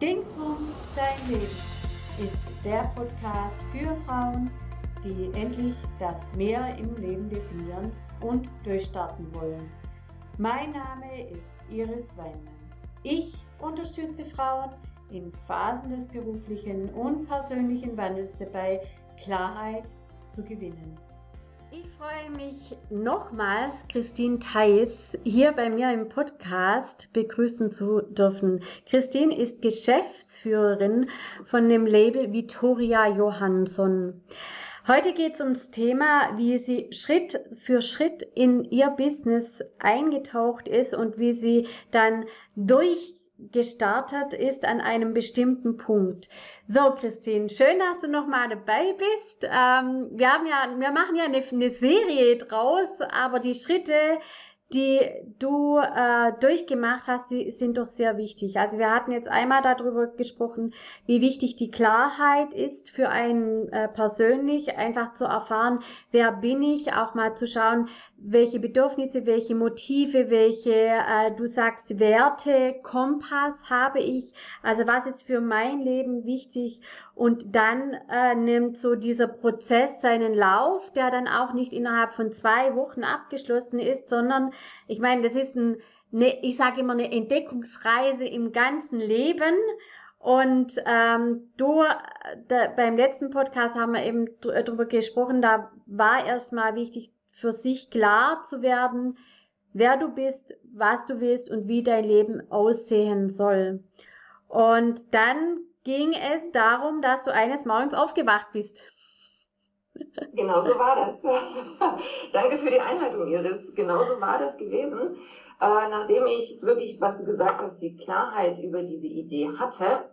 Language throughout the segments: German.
Dingsbums dein Leben ist der Podcast für Frauen, die endlich das Mehr im Leben definieren und durchstarten wollen. Mein Name ist Iris Weinmann. Ich unterstütze Frauen in Phasen des beruflichen und persönlichen Wandels dabei, Klarheit zu gewinnen. Ich freue mich nochmals, Christine Theis hier bei mir im Podcast begrüßen zu dürfen. Christine ist Geschäftsführerin von dem Label Vittoria Johansson. Heute geht es ums Thema, wie sie Schritt für Schritt in ihr Business eingetaucht ist und wie sie dann durchgestartet ist an einem bestimmten Punkt. So, Christine, schön, dass du noch mal dabei bist. Ähm, wir haben ja, wir machen ja eine, eine Serie draus, aber die Schritte, die du äh, durchgemacht hast, die sind doch sehr wichtig. Also wir hatten jetzt einmal darüber gesprochen, wie wichtig die Klarheit ist für einen äh, persönlich, einfach zu erfahren, wer bin ich, auch mal zu schauen, welche Bedürfnisse, welche Motive, welche, äh, du sagst, Werte, Kompass habe ich, also was ist für mein Leben wichtig und dann äh, nimmt so dieser Prozess seinen Lauf, der dann auch nicht innerhalb von zwei Wochen abgeschlossen ist, sondern ich meine, das ist ein, eine, ich sage immer, eine Entdeckungsreise im ganzen Leben. Und ähm, du, da, beim letzten Podcast haben wir eben drüber gesprochen, da war erstmal wichtig für sich klar zu werden, wer du bist, was du willst und wie dein Leben aussehen soll. Und dann ging es darum, dass du eines Morgens aufgewacht bist. Genau so war das. Danke für die Einleitung, Iris. Genau so war das gewesen. Äh, nachdem ich wirklich, was du gesagt hast, die Klarheit über diese Idee hatte,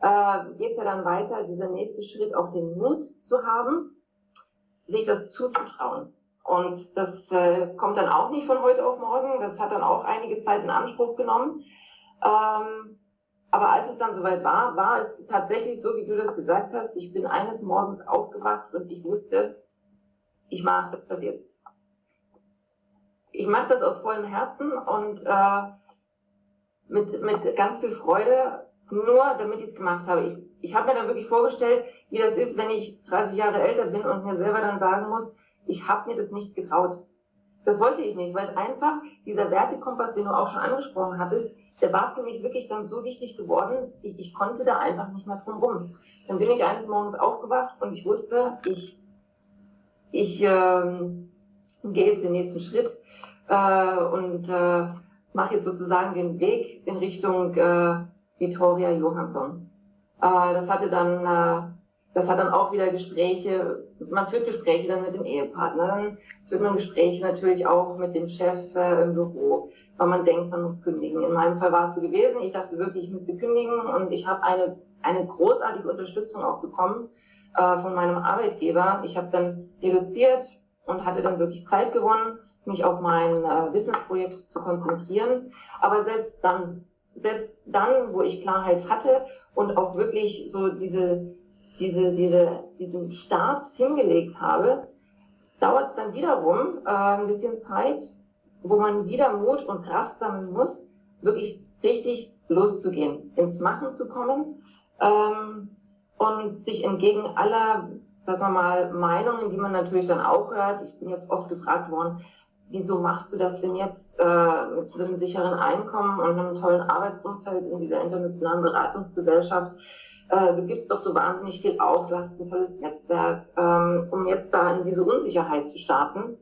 äh, geht es ja dann weiter, dieser nächste Schritt auch den Mut zu haben, sich das zuzutrauen. Und das äh, kommt dann auch nicht von heute auf morgen. Das hat dann auch einige Zeit in Anspruch genommen. Ähm, aber als es dann soweit war, war es tatsächlich so, wie du das gesagt hast. Ich bin eines Morgens aufgewacht und ich wusste, ich mache das jetzt. Ich mache das aus vollem Herzen und äh, mit, mit ganz viel Freude, nur damit ich es gemacht habe. Ich, ich habe mir dann wirklich vorgestellt, wie das ist, wenn ich 30 Jahre älter bin und mir selber dann sagen muss, ich habe mir das nicht getraut. Das wollte ich nicht, weil einfach dieser Wertekompass, den du auch schon angesprochen hattest, der war für mich wirklich dann so wichtig geworden, ich, ich konnte da einfach nicht mehr drum rum. Dann bin ich eines Morgens aufgewacht und ich wusste, ich, ich ähm, gehe jetzt den nächsten Schritt äh, und äh, mache jetzt sozusagen den Weg in Richtung äh, Vittoria Johansson. Äh, das hatte dann äh, das hat dann auch wieder Gespräche, man führt Gespräche dann mit dem Ehepartner, dann führt man Gespräche natürlich auch mit dem Chef äh, im Büro, weil man denkt, man muss kündigen. In meinem Fall war es so gewesen, ich dachte wirklich, ich müsste kündigen und ich habe eine, eine großartige Unterstützung auch bekommen äh, von meinem Arbeitgeber. Ich habe dann reduziert und hatte dann wirklich Zeit gewonnen, mich auf mein äh, Businessprojekt zu konzentrieren. Aber selbst dann, selbst dann, wo ich Klarheit hatte und auch wirklich so diese diese, diese, diesen Start hingelegt habe, dauert es dann wiederum äh, ein bisschen Zeit, wo man wieder Mut und Kraft sammeln muss, wirklich richtig loszugehen, ins Machen zu kommen ähm, und sich entgegen aller, sagen wir mal, Meinungen, die man natürlich dann auch hört. Ich bin jetzt oft gefragt worden, wieso machst du das denn jetzt äh, mit so einem sicheren Einkommen und einem tollen Arbeitsumfeld in dieser internationalen Beratungsgesellschaft? Äh, du gibst doch so wahnsinnig viel auf, du hast ein tolles Netzwerk, ähm, um jetzt da in diese Unsicherheit zu starten.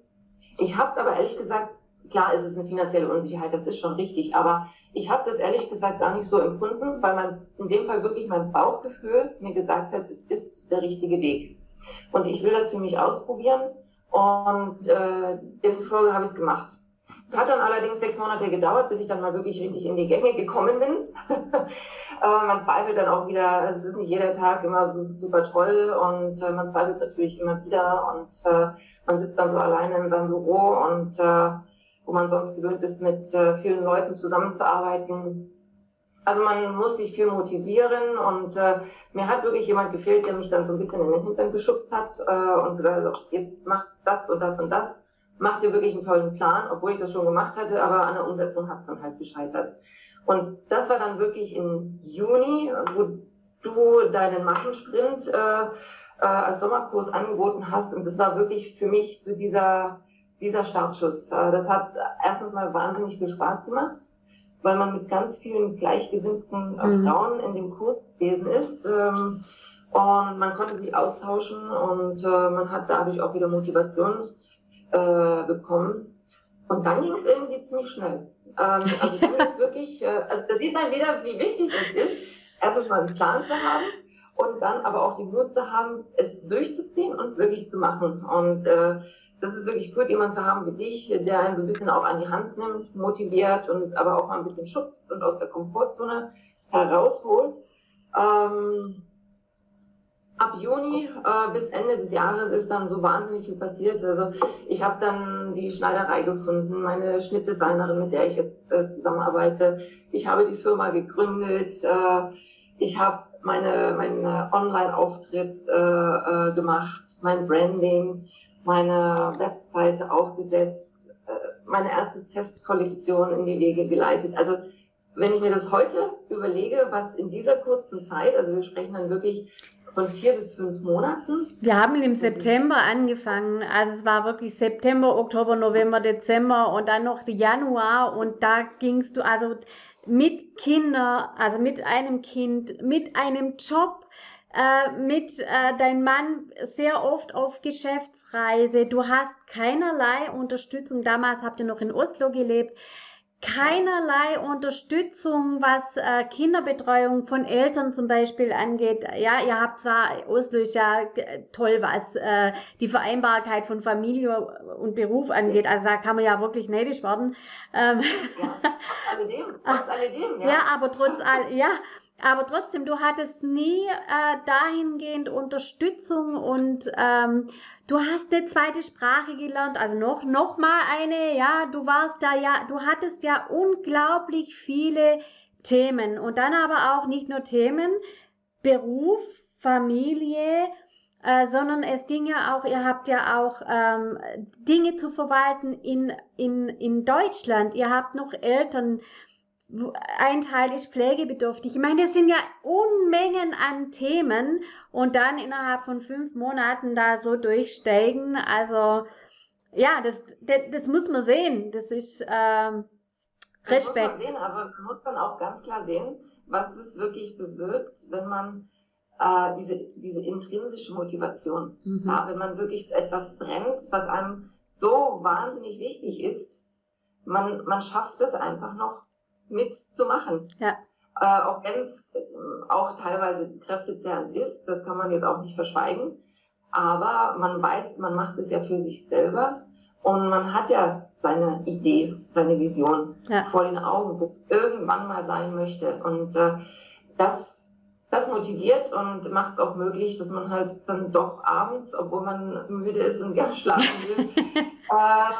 Ich habe es aber ehrlich gesagt, klar ist es eine finanzielle Unsicherheit, das ist schon richtig, aber ich habe das ehrlich gesagt gar nicht so empfunden, weil man in dem Fall wirklich mein Bauchgefühl mir gesagt hat, es ist der richtige Weg. Und ich will das für mich ausprobieren und äh, demzufolge habe ich es gemacht. Es hat dann allerdings sechs Monate gedauert, bis ich dann mal wirklich richtig in die Gänge gekommen bin. äh, man zweifelt dann auch wieder, es ist nicht jeder Tag immer so super toll und äh, man zweifelt natürlich immer wieder und äh, man sitzt dann so alleine in seinem Büro und äh, wo man sonst gewöhnt ist, mit äh, vielen Leuten zusammenzuarbeiten. Also man muss sich viel motivieren und äh, mir hat wirklich jemand gefehlt, der mich dann so ein bisschen in den Hintern geschubst hat äh, und gesagt hat, jetzt mach das und das und das mach dir wirklich einen tollen Plan, obwohl ich das schon gemacht hatte, aber an der Umsetzung hat es dann halt gescheitert. Und das war dann wirklich im Juni, wo du deinen Maschensprint äh, äh, als Sommerkurs angeboten hast. Und das war wirklich für mich so dieser, dieser Startschuss. Äh, das hat erstens mal wahnsinnig viel Spaß gemacht, weil man mit ganz vielen gleichgesinnten äh, mhm. Frauen in dem Kurs gewesen ist. Ähm, und man konnte sich austauschen und äh, man hat dadurch auch wieder Motivation äh, bekommen. Und dann ging es irgendwie ziemlich schnell. Ähm, also ging es wirklich, äh, also da sieht man wieder, wie wichtig es ist, erstens mal einen Plan zu haben und dann aber auch die Mut zu haben, es durchzuziehen und wirklich zu machen. Und äh, das ist wirklich gut, jemand zu haben wie dich, der einen so ein bisschen auch an die Hand nimmt, motiviert und aber auch mal ein bisschen schubst und aus der Komfortzone herausholt. Ähm, ab Juni äh, bis Ende des Jahres ist dann so wahnsinnig viel passiert. Also ich habe dann die Schneiderei gefunden, meine Schnittdesignerin, mit der ich jetzt äh, zusammenarbeite. Ich habe die Firma gegründet. Äh, ich habe meine, meinen Online-Auftritt äh, äh, gemacht, mein Branding, meine Webseite aufgesetzt, äh, meine erste Testkollektion in die Wege geleitet. Also wenn ich mir das heute überlege, was in dieser kurzen Zeit, also wir sprechen dann wirklich von vier bis fünf Monaten. Wir haben im September angefangen. Also es war wirklich September, Oktober, November, Dezember und dann noch Januar und da gingst du also mit Kindern, also mit einem Kind, mit einem Job, äh, mit äh, dein Mann sehr oft auf Geschäftsreise. Du hast keinerlei Unterstützung. Damals habt ihr noch in Oslo gelebt keinerlei Unterstützung, was äh, Kinderbetreuung von Eltern zum Beispiel angeht. Ja, ihr habt zwar, Oslo ist ja toll, was äh, die Vereinbarkeit von Familie und Beruf angeht. Also da kann man ja wirklich neidisch werden. Ähm, ja, trotz alledem, trotz alledem, ja. ja, aber trotz all, ja, aber trotzdem, du hattest nie äh, dahingehend Unterstützung und ähm, du hast eine zweite Sprache gelernt, also noch, noch mal eine, ja, du warst da ja, du hattest ja unglaublich viele Themen und dann aber auch nicht nur Themen, Beruf, Familie, äh, sondern es ging ja auch, ihr habt ja auch ähm, Dinge zu verwalten in, in, in Deutschland, ihr habt noch Eltern, ein Teil ist pflegebedürftig. Ich meine, das sind ja Unmengen an Themen und dann innerhalb von fünf Monaten da so durchsteigen. Also ja, das, das, das muss man sehen. Das ist ähm, Respekt. Das muss man sehen, aber man muss dann auch ganz klar sehen, was es wirklich bewirkt, wenn man äh, diese, diese intrinsische Motivation, mhm. ja, wenn man wirklich etwas brennt, was einem so wahnsinnig wichtig ist, man, man schafft es einfach noch mitzumachen. Ja. Äh, auch wenn es äh, auch teilweise kräftezehrend ist, das kann man jetzt auch nicht verschweigen. Aber man weiß, man macht es ja für sich selber und man hat ja seine Idee, seine Vision ja. vor den Augen, wo irgendwann mal sein möchte. Und äh, das, das motiviert und macht es auch möglich, dass man halt dann doch abends, obwohl man müde ist und gerne schlafen will, äh,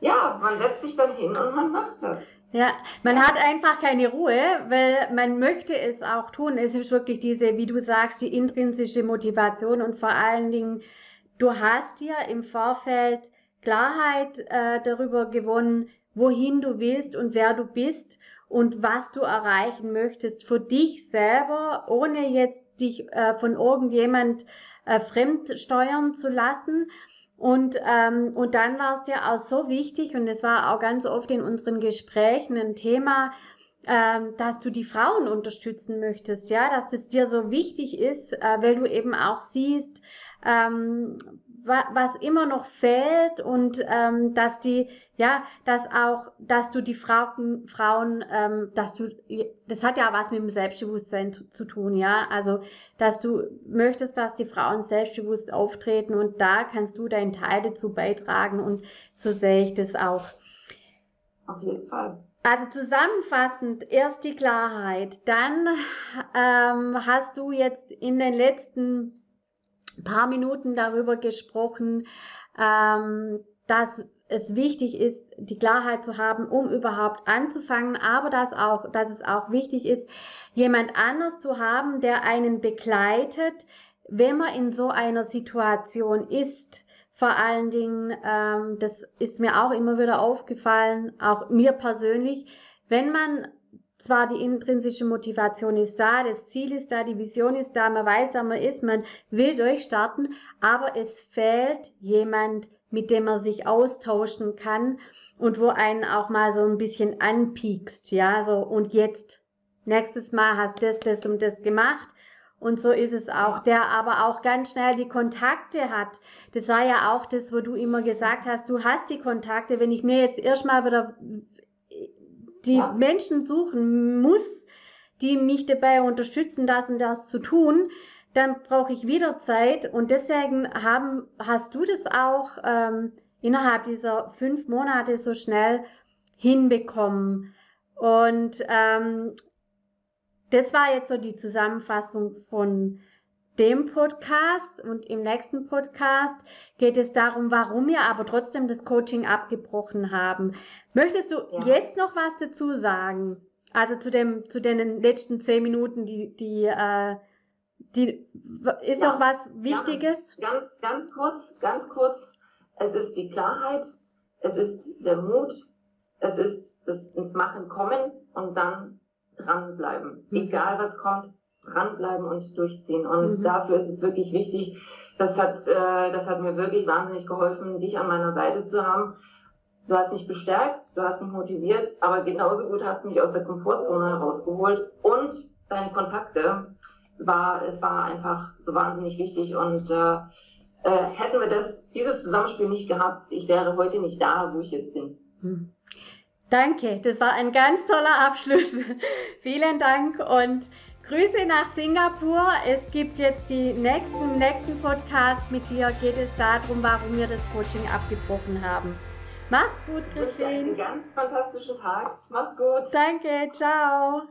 ja, man setzt sich dann hin und man macht das. Ja, man hat einfach keine Ruhe, weil man möchte es auch tun. Es ist wirklich diese, wie du sagst, die intrinsische Motivation und vor allen Dingen, du hast ja im Vorfeld Klarheit äh, darüber gewonnen, wohin du willst und wer du bist und was du erreichen möchtest für dich selber, ohne jetzt dich äh, von irgendjemand äh, fremd steuern zu lassen. Und, ähm, und dann war es ja auch so wichtig, und es war auch ganz oft in unseren Gesprächen ein Thema, ähm, dass du die Frauen unterstützen möchtest, ja, dass es dir so wichtig ist, äh, weil du eben auch siehst, ähm, wa was immer noch fehlt und ähm, dass die ja, dass auch, dass du die Frauen, Frauen, ähm, dass du, das hat ja was mit dem Selbstbewusstsein zu, zu tun, ja, also, dass du möchtest, dass die Frauen selbstbewusst auftreten und da kannst du deinen Teil dazu beitragen und so sehe ich das auch. Auf jeden Fall. Also zusammenfassend, erst die Klarheit, dann ähm, hast du jetzt in den letzten paar Minuten darüber gesprochen, ähm, dass es wichtig ist, die Klarheit zu haben, um überhaupt anzufangen, aber dass auch, dass es auch wichtig ist, jemand anders zu haben, der einen begleitet, wenn man in so einer Situation ist. Vor allen Dingen, ähm, das ist mir auch immer wieder aufgefallen, auch mir persönlich, wenn man zwar die intrinsische Motivation ist da, das Ziel ist da, die Vision ist da, man weiß, wer man ist, man will durchstarten, aber es fehlt jemand, mit dem man sich austauschen kann und wo einen auch mal so ein bisschen anpiekst, ja, so und jetzt, nächstes Mal hast das, das und das gemacht und so ist es auch, der aber auch ganz schnell die Kontakte hat. Das war ja auch das, wo du immer gesagt hast, du hast die Kontakte. Wenn ich mir jetzt erstmal wieder die ja. Menschen suchen muss, die mich dabei unterstützen, das und das zu tun, dann brauche ich wieder Zeit. Und deswegen haben, hast du das auch ähm, innerhalb dieser fünf Monate so schnell hinbekommen. Und ähm, das war jetzt so die Zusammenfassung von dem Podcast und im nächsten Podcast geht es darum, warum wir aber trotzdem das Coaching abgebrochen haben. Möchtest du ja. jetzt noch was dazu sagen? Also zu dem, zu den letzten zehn Minuten, die, die, äh, die ist ja. noch was Wichtiges? Ja. Ganz, ganz kurz, ganz kurz. Es ist die Klarheit, es ist der Mut, es ist das ins Machen kommen und dann dranbleiben. Mhm. Egal was kommt, dranbleiben und durchziehen. Und mhm. dafür ist es wirklich wichtig. Das hat, äh, das hat mir wirklich wahnsinnig geholfen, dich an meiner Seite zu haben. Du hast mich bestärkt, du hast mich motiviert, aber genauso gut hast du mich aus der Komfortzone herausgeholt und deine Kontakte war, es war einfach so wahnsinnig wichtig und äh, äh, hätten wir das, dieses Zusammenspiel nicht gehabt, ich wäre heute nicht da, wo ich jetzt bin. Mhm. Danke, das war ein ganz toller Abschluss. Vielen Dank und Grüße nach Singapur. Es gibt jetzt die nächsten, nächsten Podcast mit dir. Geht es darum, warum wir das Coaching abgebrochen haben. Mach's gut, Christine. Einen ganz fantastischen Tag. Mach's gut. Danke, ciao.